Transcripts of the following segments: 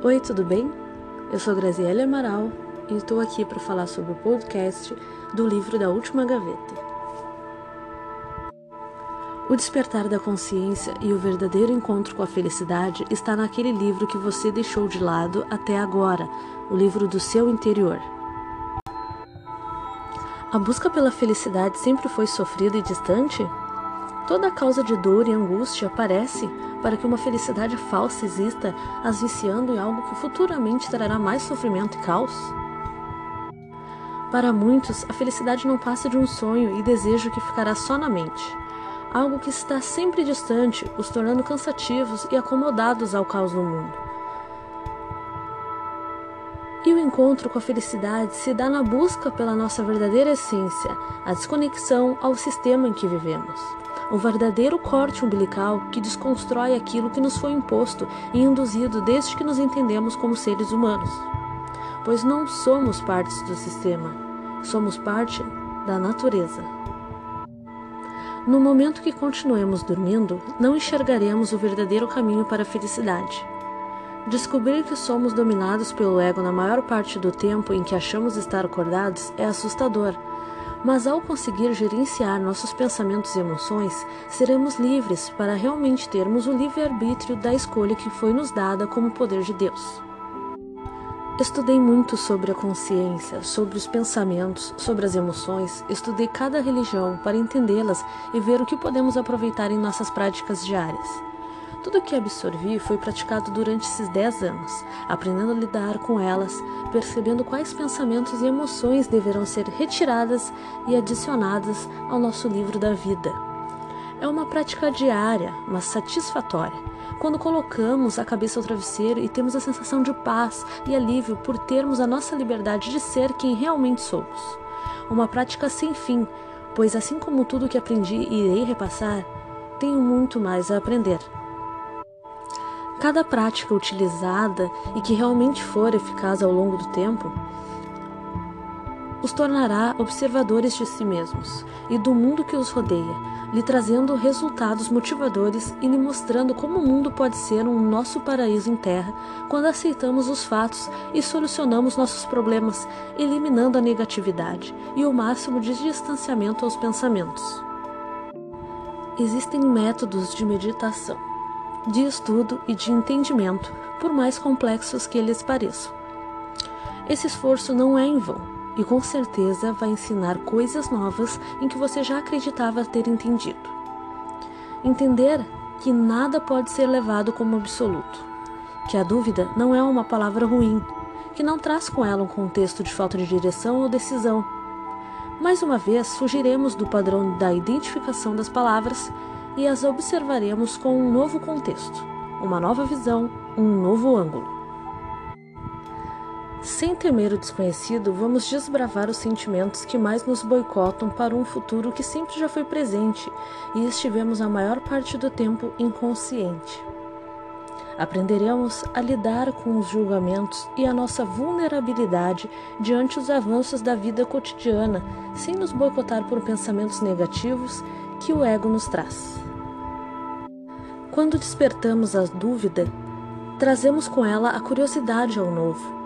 Oi, tudo bem? Eu sou Graziele Amaral e estou aqui para falar sobre o podcast do livro da Última Gaveta. O despertar da consciência e o verdadeiro encontro com a felicidade está naquele livro que você deixou de lado até agora, o livro do seu interior. A busca pela felicidade sempre foi sofrida e distante? Toda causa de dor e angústia aparece para que uma felicidade falsa exista, as viciando em algo que futuramente trará mais sofrimento e caos? Para muitos, a felicidade não passa de um sonho e desejo que ficará só na mente. Algo que está sempre distante, os tornando cansativos e acomodados ao caos do mundo. E o encontro com a felicidade se dá na busca pela nossa verdadeira essência, a desconexão ao sistema em que vivemos o verdadeiro corte umbilical que desconstrói aquilo que nos foi imposto e induzido desde que nos entendemos como seres humanos. Pois não somos partes do sistema, somos parte da natureza. No momento que continuemos dormindo, não enxergaremos o verdadeiro caminho para a felicidade. Descobrir que somos dominados pelo ego na maior parte do tempo em que achamos estar acordados é assustador mas ao conseguir gerenciar nossos pensamentos e emoções, seremos livres para realmente termos o livre-arbítrio da escolha que foi nos dada como poder de Deus. Estudei muito sobre a consciência, sobre os pensamentos, sobre as emoções, estudei cada religião para entendê-las e ver o que podemos aproveitar em nossas práticas diárias. Tudo o que absorvi foi praticado durante esses 10 anos, aprendendo a lidar com elas, percebendo quais pensamentos e emoções deverão ser retiradas e adicionadas ao nosso livro da vida. É uma prática diária, mas satisfatória. Quando colocamos a cabeça ao travesseiro e temos a sensação de paz e alívio por termos a nossa liberdade de ser quem realmente somos. Uma prática sem fim, pois assim como tudo que aprendi e irei repassar, tenho muito mais a aprender. Cada prática utilizada e que realmente for eficaz ao longo do tempo os tornará observadores de si mesmos e do mundo que os rodeia, lhe trazendo resultados motivadores e lhe mostrando como o mundo pode ser um nosso paraíso em terra quando aceitamos os fatos e solucionamos nossos problemas, eliminando a negatividade e o máximo de distanciamento aos pensamentos. Existem métodos de meditação de estudo e de entendimento, por mais complexos que eles pareçam. Esse esforço não é em vão e com certeza vai ensinar coisas novas em que você já acreditava ter entendido. Entender que nada pode ser levado como absoluto, que a dúvida não é uma palavra ruim, que não traz com ela um contexto de falta de direção ou decisão. Mais uma vez, fugiremos do padrão da identificação das palavras e as observaremos com um novo contexto, uma nova visão, um novo ângulo. Sem temer o desconhecido, vamos desbravar os sentimentos que mais nos boicotam para um futuro que sempre já foi presente e estivemos a maior parte do tempo inconsciente. Aprenderemos a lidar com os julgamentos e a nossa vulnerabilidade diante dos avanços da vida cotidiana, sem nos boicotar por pensamentos negativos que o ego nos traz. Quando despertamos a dúvida, trazemos com ela a curiosidade ao novo.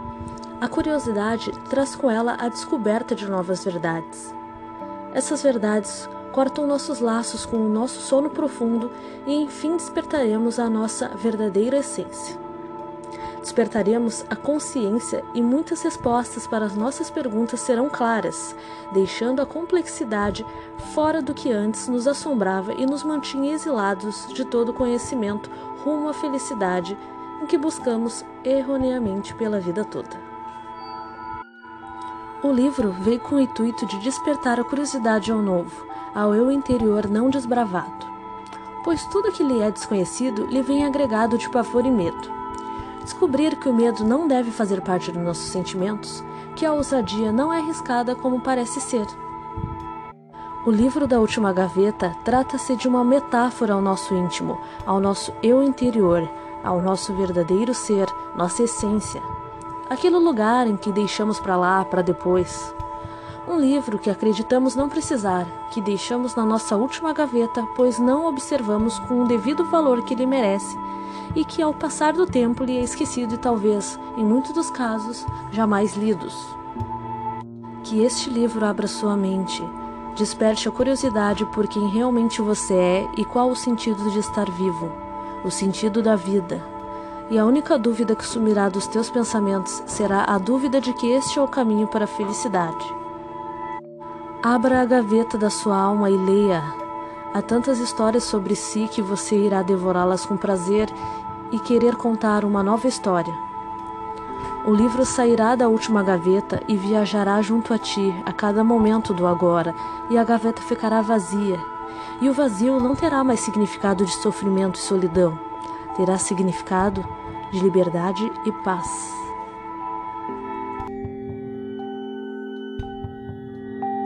A curiosidade traz com ela a descoberta de novas verdades. Essas verdades cortam nossos laços com o nosso sono profundo e enfim despertaremos a nossa verdadeira essência. Despertaremos a consciência e muitas respostas para as nossas perguntas serão claras, deixando a complexidade fora do que antes nos assombrava e nos mantinha exilados de todo conhecimento rumo à felicidade em que buscamos erroneamente pela vida toda. O livro veio com o intuito de despertar a curiosidade ao novo, ao eu interior não desbravado, pois tudo que lhe é desconhecido lhe vem agregado de pavor e medo. Descobrir que o medo não deve fazer parte dos nossos sentimentos, que a ousadia não é arriscada como parece ser. O livro da última gaveta trata-se de uma metáfora ao nosso íntimo, ao nosso eu interior, ao nosso verdadeiro ser, nossa essência. Aquele lugar em que deixamos para lá para depois. Um livro que acreditamos não precisar, que deixamos na nossa última gaveta, pois não observamos com o devido valor que ele merece e que, ao passar do tempo, lhe é esquecido e talvez, em muitos dos casos, jamais lidos. Que este livro abra sua mente, desperte a curiosidade por quem realmente você é e qual o sentido de estar vivo, o sentido da vida. E a única dúvida que sumirá dos teus pensamentos será a dúvida de que este é o caminho para a felicidade. Abra a gaveta da sua alma e leia. Há tantas histórias sobre si que você irá devorá-las com prazer e querer contar uma nova história. O livro sairá da última gaveta e viajará junto a ti a cada momento do agora, e a gaveta ficará vazia. E o vazio não terá mais significado de sofrimento e solidão, terá significado de liberdade e paz.